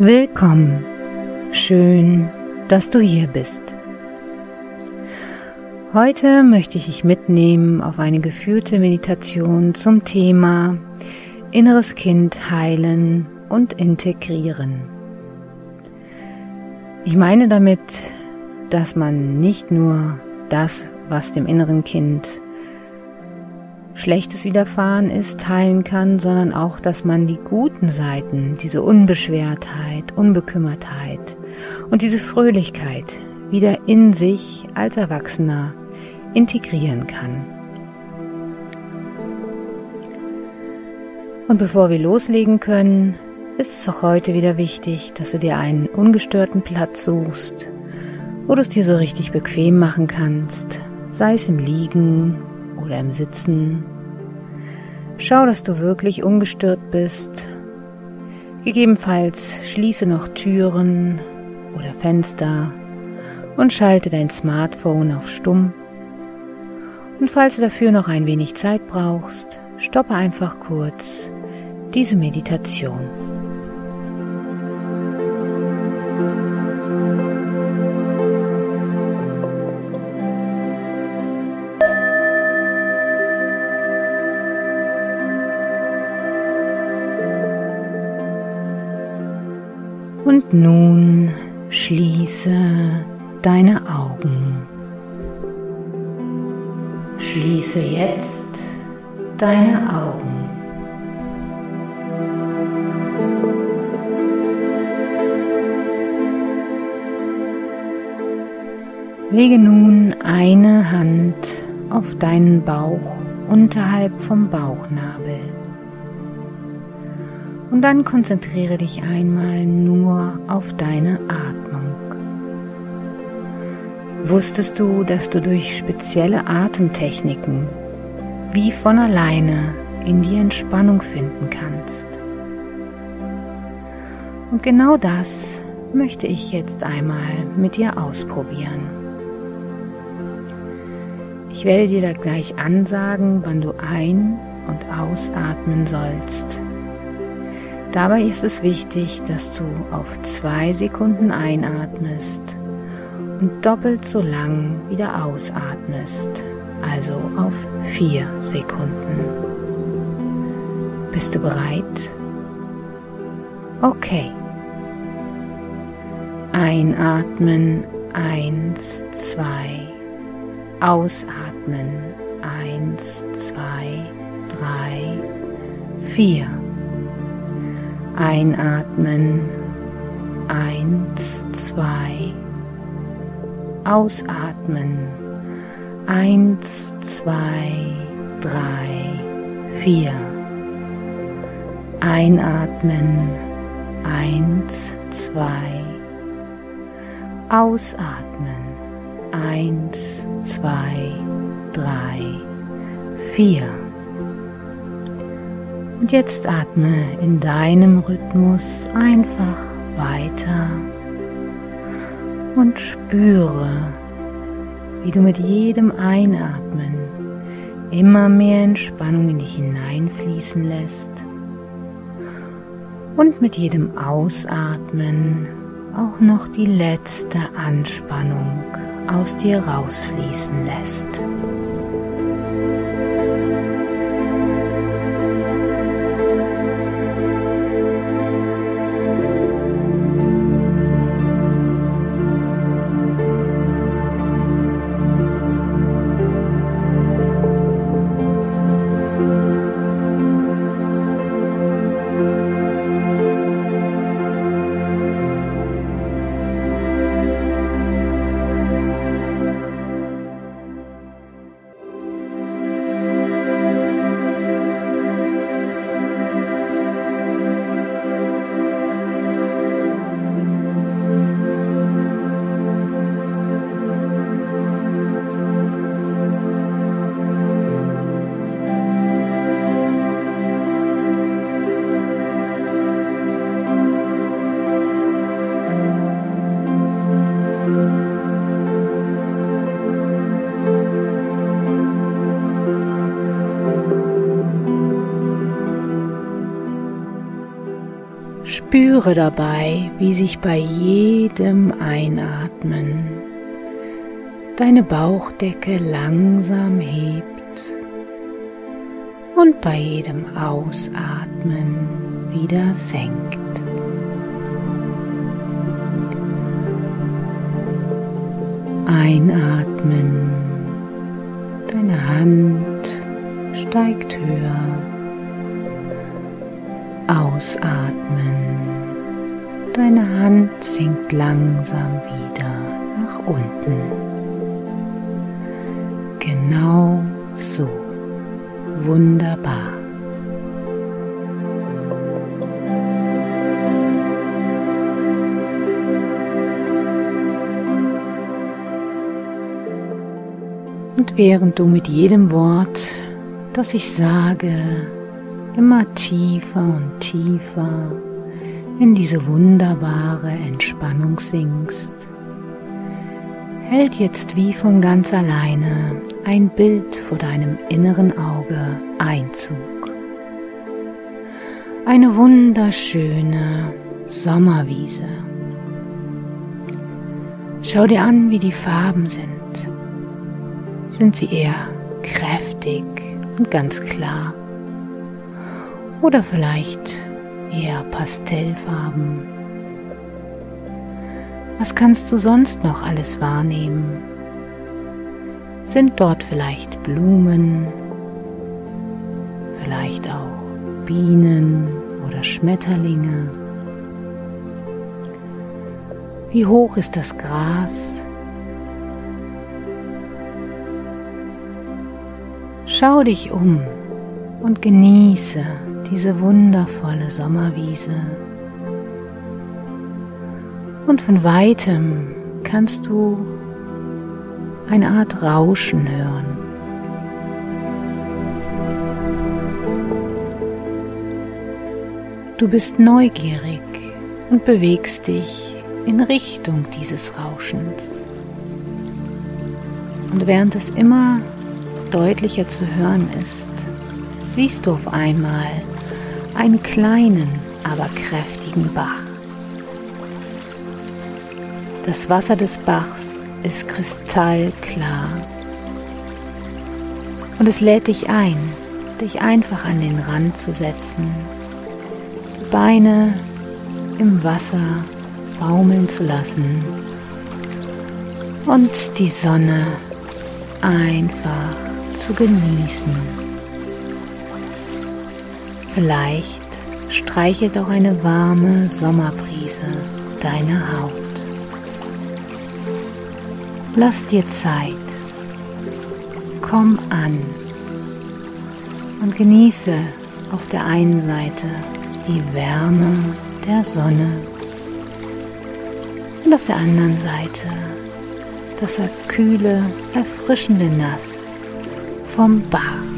Willkommen. Schön, dass du hier bist. Heute möchte ich dich mitnehmen auf eine geführte Meditation zum Thema Inneres Kind heilen und integrieren. Ich meine damit, dass man nicht nur das, was dem inneren Kind Schlechtes widerfahren ist, heilen kann, sondern auch, dass man die guten Seiten, diese Unbeschwertheit, Unbekümmertheit und diese Fröhlichkeit wieder in sich als Erwachsener integrieren kann. Und bevor wir loslegen können, ist es auch heute wieder wichtig, dass du dir einen ungestörten Platz suchst, wo du es dir so richtig bequem machen kannst, sei es im Liegen oder im Sitzen. Schau, dass du wirklich ungestört bist. Gegebenenfalls schließe noch Türen oder Fenster und schalte dein Smartphone auf Stumm. Und falls du dafür noch ein wenig Zeit brauchst, stoppe einfach kurz diese Meditation. Und nun schließe deine Augen. Schließe jetzt deine Augen. Lege nun eine Hand auf deinen Bauch unterhalb vom Bauchnabel. Und dann konzentriere dich einmal nur auf deine Atmung. Wusstest du, dass du durch spezielle Atemtechniken wie von alleine in die Entspannung finden kannst? Und genau das möchte ich jetzt einmal mit dir ausprobieren. Ich werde dir da gleich ansagen, wann du ein- und ausatmen sollst. Dabei ist es wichtig, dass du auf zwei Sekunden einatmest und doppelt so lang wieder ausatmest, also auf vier Sekunden. Bist du bereit? Okay. Einatmen, eins, zwei. Ausatmen, eins, zwei, drei, vier. Einatmen, eins, zwei. Ausatmen, eins, zwei, drei, vier. Einatmen, eins, zwei. Ausatmen, eins, zwei, drei, vier. Und jetzt atme in deinem Rhythmus einfach weiter und spüre, wie du mit jedem Einatmen immer mehr Entspannung in dich hineinfließen lässt und mit jedem Ausatmen auch noch die letzte Anspannung aus dir rausfließen lässt. Spüre dabei, wie sich bei jedem Einatmen deine Bauchdecke langsam hebt und bei jedem Ausatmen wieder senkt. Einatmen, deine Hand steigt höher. Ausatmen. Deine Hand sinkt langsam wieder nach unten. Genau so. Wunderbar. Und während du mit jedem Wort, das ich sage, immer tiefer und tiefer in diese wunderbare Entspannung sinkst, hält jetzt wie von ganz alleine ein Bild vor deinem inneren Auge Einzug. Eine wunderschöne Sommerwiese. Schau dir an, wie die Farben sind. Sind sie eher kräftig und ganz klar? oder vielleicht eher Pastellfarben. Was kannst du sonst noch alles wahrnehmen? Sind dort vielleicht Blumen, vielleicht auch Bienen oder Schmetterlinge? Wie hoch ist das Gras? Schau dich um und genieße diese wundervolle Sommerwiese. Und von weitem kannst du eine Art Rauschen hören. Du bist neugierig und bewegst dich in Richtung dieses Rauschens. Und während es immer deutlicher zu hören ist, siehst du auf einmal einen kleinen, aber kräftigen Bach. Das Wasser des Bachs ist kristallklar und es lädt dich ein, dich einfach an den Rand zu setzen, die Beine im Wasser baumeln zu lassen und die Sonne einfach zu genießen. Vielleicht streichelt auch eine warme Sommerbrise deine Haut. Lass dir Zeit. Komm an und genieße auf der einen Seite die Wärme der Sonne und auf der anderen Seite das kühle, erfrischende Nass vom Bach.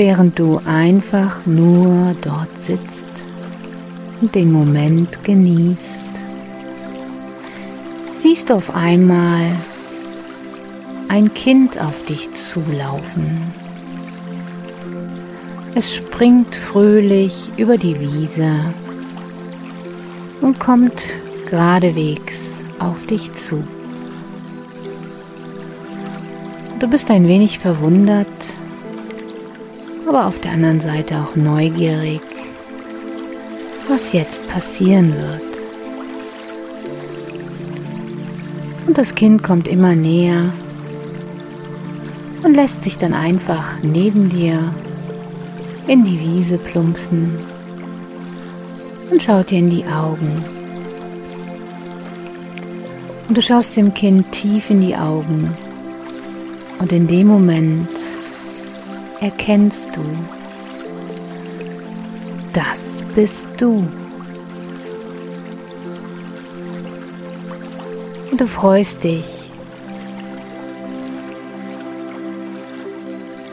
Während du einfach nur dort sitzt und den Moment genießt, siehst du auf einmal ein Kind auf dich zulaufen. Es springt fröhlich über die Wiese und kommt geradewegs auf dich zu. Du bist ein wenig verwundert, aber auf der anderen Seite auch neugierig, was jetzt passieren wird. Und das Kind kommt immer näher und lässt sich dann einfach neben dir in die Wiese plumpsen und schaut dir in die Augen. Und du schaust dem Kind tief in die Augen und in dem Moment erkennst du, Das bist du. Und du freust dich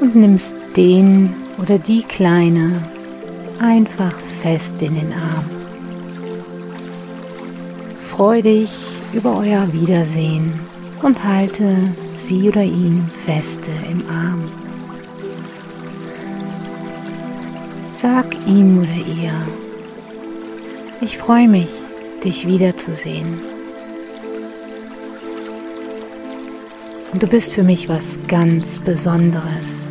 und nimmst den oder die Kleine einfach fest in den Arm. Freu dich über euer Wiedersehen und halte sie oder ihn feste im Arm. Sag ihm oder ihr, ich freue mich, dich wiederzusehen. Und du bist für mich was ganz Besonderes.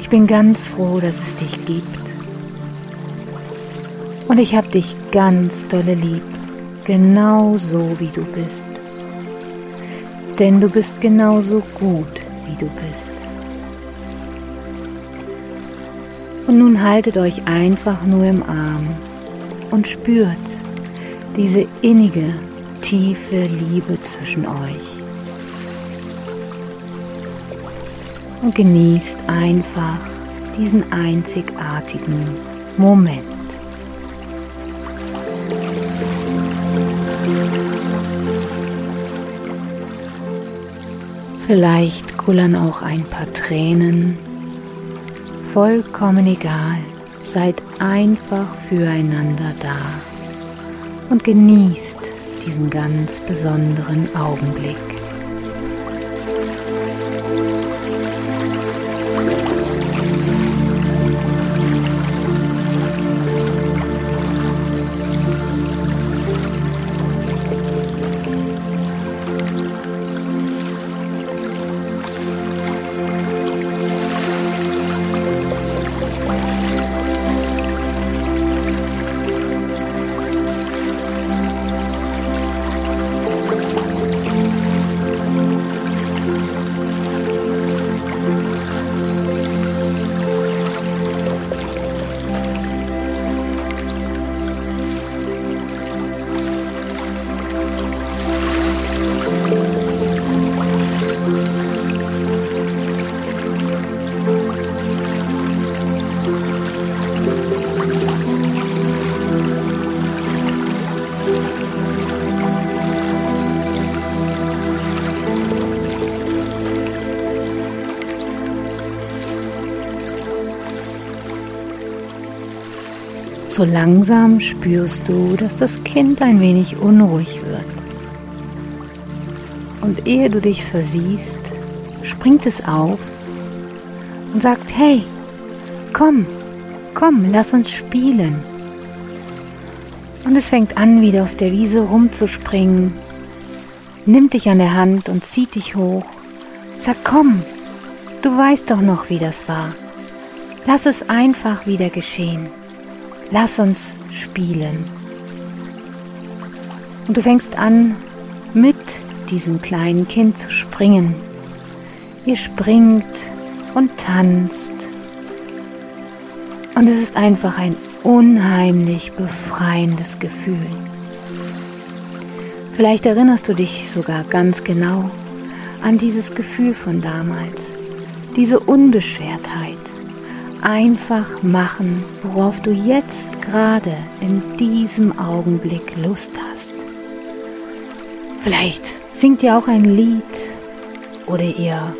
Ich bin ganz froh, dass es dich gibt. Und ich habe dich ganz dolle lieb, genau so wie du bist. Denn du bist genauso gut, wie du bist. Und nun haltet euch einfach nur im Arm und spürt diese innige, tiefe Liebe zwischen euch. Und genießt einfach diesen einzigartigen Moment. Vielleicht kullern auch ein paar Tränen vollkommen egal. Seid einfach füreinander da und genießt diesen ganz besonderen Augenblick. So langsam spürst du, dass das Kind ein wenig unruhig wird. Und ehe du dich versiehst, springt es auf und sagt, hey, komm, komm, lass uns spielen. Und es fängt an, wieder auf der Wiese rumzuspringen, nimmt dich an der Hand und zieht dich hoch. Sag, komm, du weißt doch noch, wie das war. Lass es einfach wieder geschehen. Lass uns spielen. Und du fängst an, mit diesem kleinen Kind zu springen. Ihr springt und tanzt. Und es ist einfach ein unheimlich befreiendes Gefühl. Vielleicht erinnerst du dich sogar ganz genau an dieses Gefühl von damals, diese Unbeschwertheit, einfach machen, worauf du jetzt gerade in diesem Augenblick Lust hast. Vielleicht singt ihr auch ein Lied oder ihr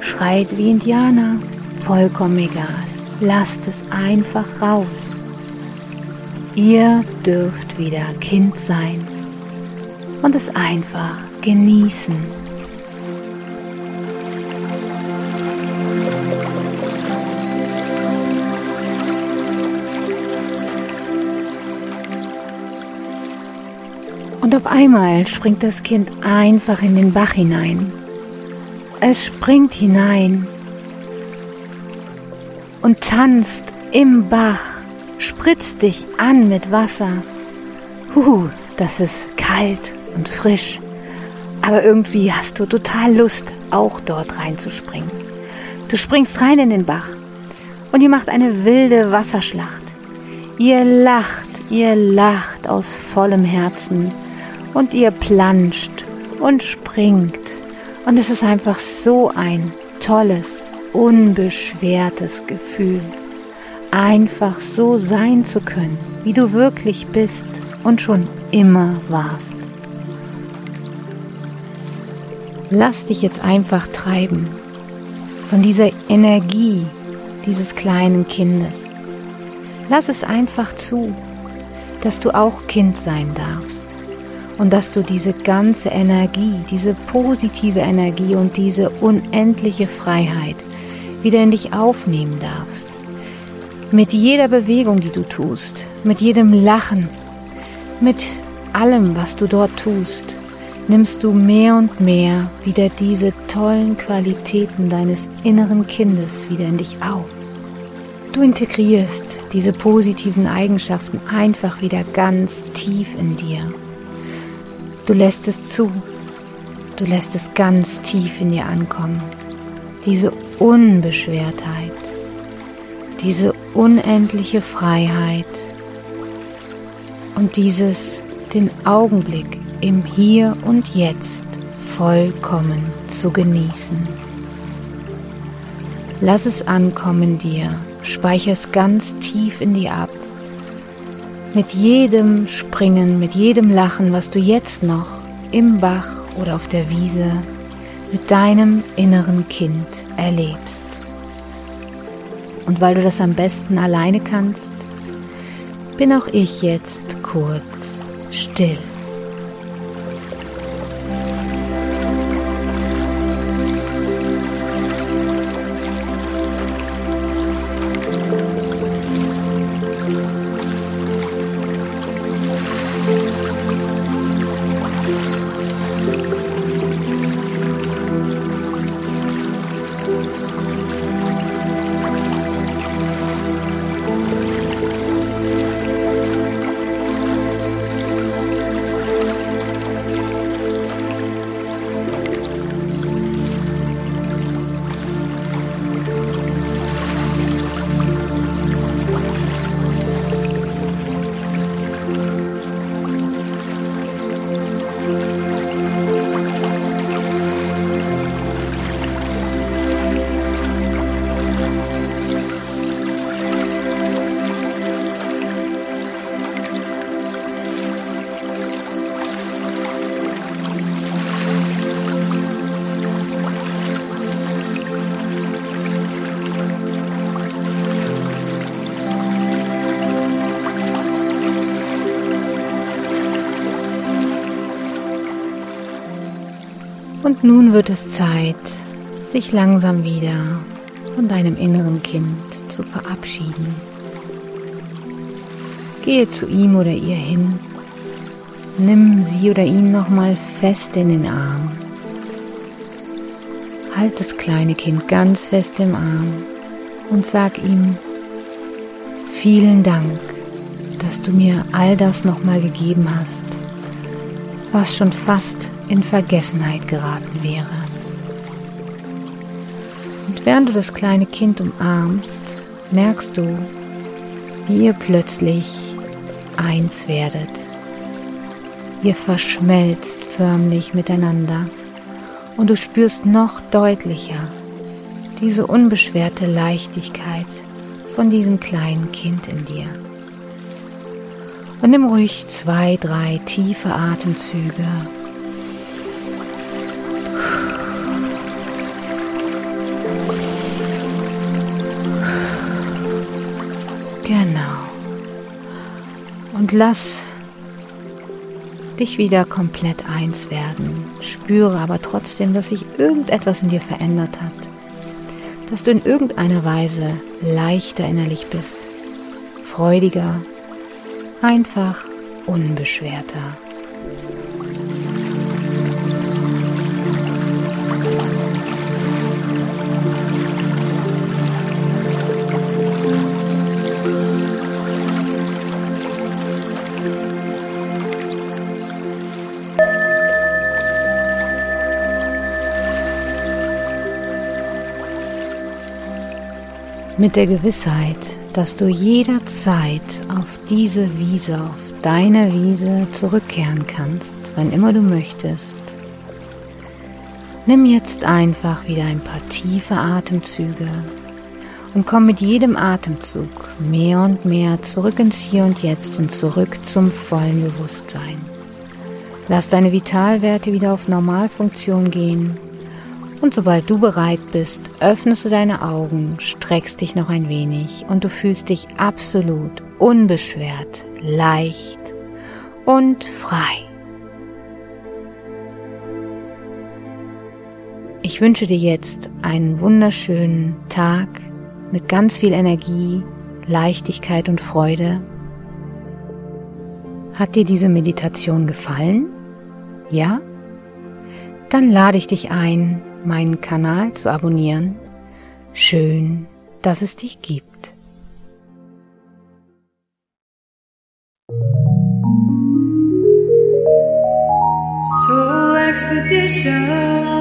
schreit wie Indianer, vollkommen egal. Lasst es einfach raus. Ihr dürft wieder Kind sein und es einfach genießen. Und auf einmal springt das Kind einfach in den Bach hinein. Es springt hinein und tanzt im Bach, spritzt dich an mit Wasser. Huh, das ist kalt und frisch. Aber irgendwie hast du total Lust, auch dort reinzuspringen. Du springst rein in den Bach und ihr macht eine wilde Wasserschlacht. Ihr lacht, ihr lacht aus vollem Herzen und ihr planscht und springt. Und es ist einfach so ein tolles, unbeschwertes Gefühl. einfach so sein zu können, wie du wirklich bist und schon immer warst. Lass dich jetzt einfach treiben von dieser Energie dieses kleinen Kindes. Lass es einfach zu, dass du auch Kind sein darfst und dass du diese ganze Energie, diese positive Energie und diese unendliche Freiheit wieder in dich aufnehmen darfst. Mit jeder Bewegung, die du tust, mit jedem Lachen, mit allem, was du dort tust, nimmst du mehr und mehr wieder diese tollen Qualitäten deines inneren Kindes wieder in dich auf. Du integrierst diese positiven Eigenschaften einfach wieder ganz tief in dir Du lässt es zu. Du lässt es ganz tief in dir ankommen. Diese Unbeschwertheit, diese unendliche Freiheit und dieses den Augenblick im Hier und Jetzt vollkommen zu genießen. Lass es ankommen dir, speicher es ganz tief in dir ab mit jedem Springen, mit jedem Lachen, was du jetzt noch im Bach oder auf der Wiese mit deinem inneren Kind erlebst. Und weil du das am besten alleine kannst, bin auch ich jetzt kurz still. Nun wird es Zeit, sich langsam wieder von deinem inneren Kind zu verabschieden. Gehe zu ihm oder ihr hin, nimm sie oder ihn nochmal fest in den Arm. Halt das kleine Kind ganz fest im Arm und sag ihm, vielen Dank, dass du mir all das nochmal gegeben hast, was schon fast in Vergessenheit geraten wäre. Und während du das kleine Kind umarmst, merkst du, wie ihr plötzlich eins werdet. Ihr verschmelzt förmlich miteinander und du spürst noch deutlicher diese unbeschwerte Leichtigkeit von diesem kleinen Kind in dir. Und nimm ruhig zwei, drei tiefe Atemzüge Genau. Und lass dich wieder komplett eins werden. Spüre aber trotzdem, dass sich irgendetwas in dir verändert hat. Dass du in irgendeiner Weise leichter innerlich bist. Freudiger. Einfach unbeschwerter. mit der Gewissheit, dass du jederzeit auf diese Wiese, auf deine Wiese zurückkehren kannst, wann immer du möchtest. Nimm jetzt einfach wieder ein paar tiefe Atemzüge und komm mit jedem Atemzug mehr und mehr zurück ins Hier und Jetzt und zurück zum vollen Bewusstsein. Lass deine Vitalwerte wieder auf Normalfunktion gehen und sobald du bereit bist, öffnest du deine Augen, streckst dich noch ein wenig und du fühlst dich absolut unbeschwert, leicht und frei. Ich wünsche dir jetzt einen wunderschönen Tag mit ganz viel Energie, Leichtigkeit und Freude. Hat dir diese Meditation gefallen? Ja? Dann lade ich dich ein, meinen Kanal zu abonnieren. Schön, dass es dich gibt. Soul Expedition.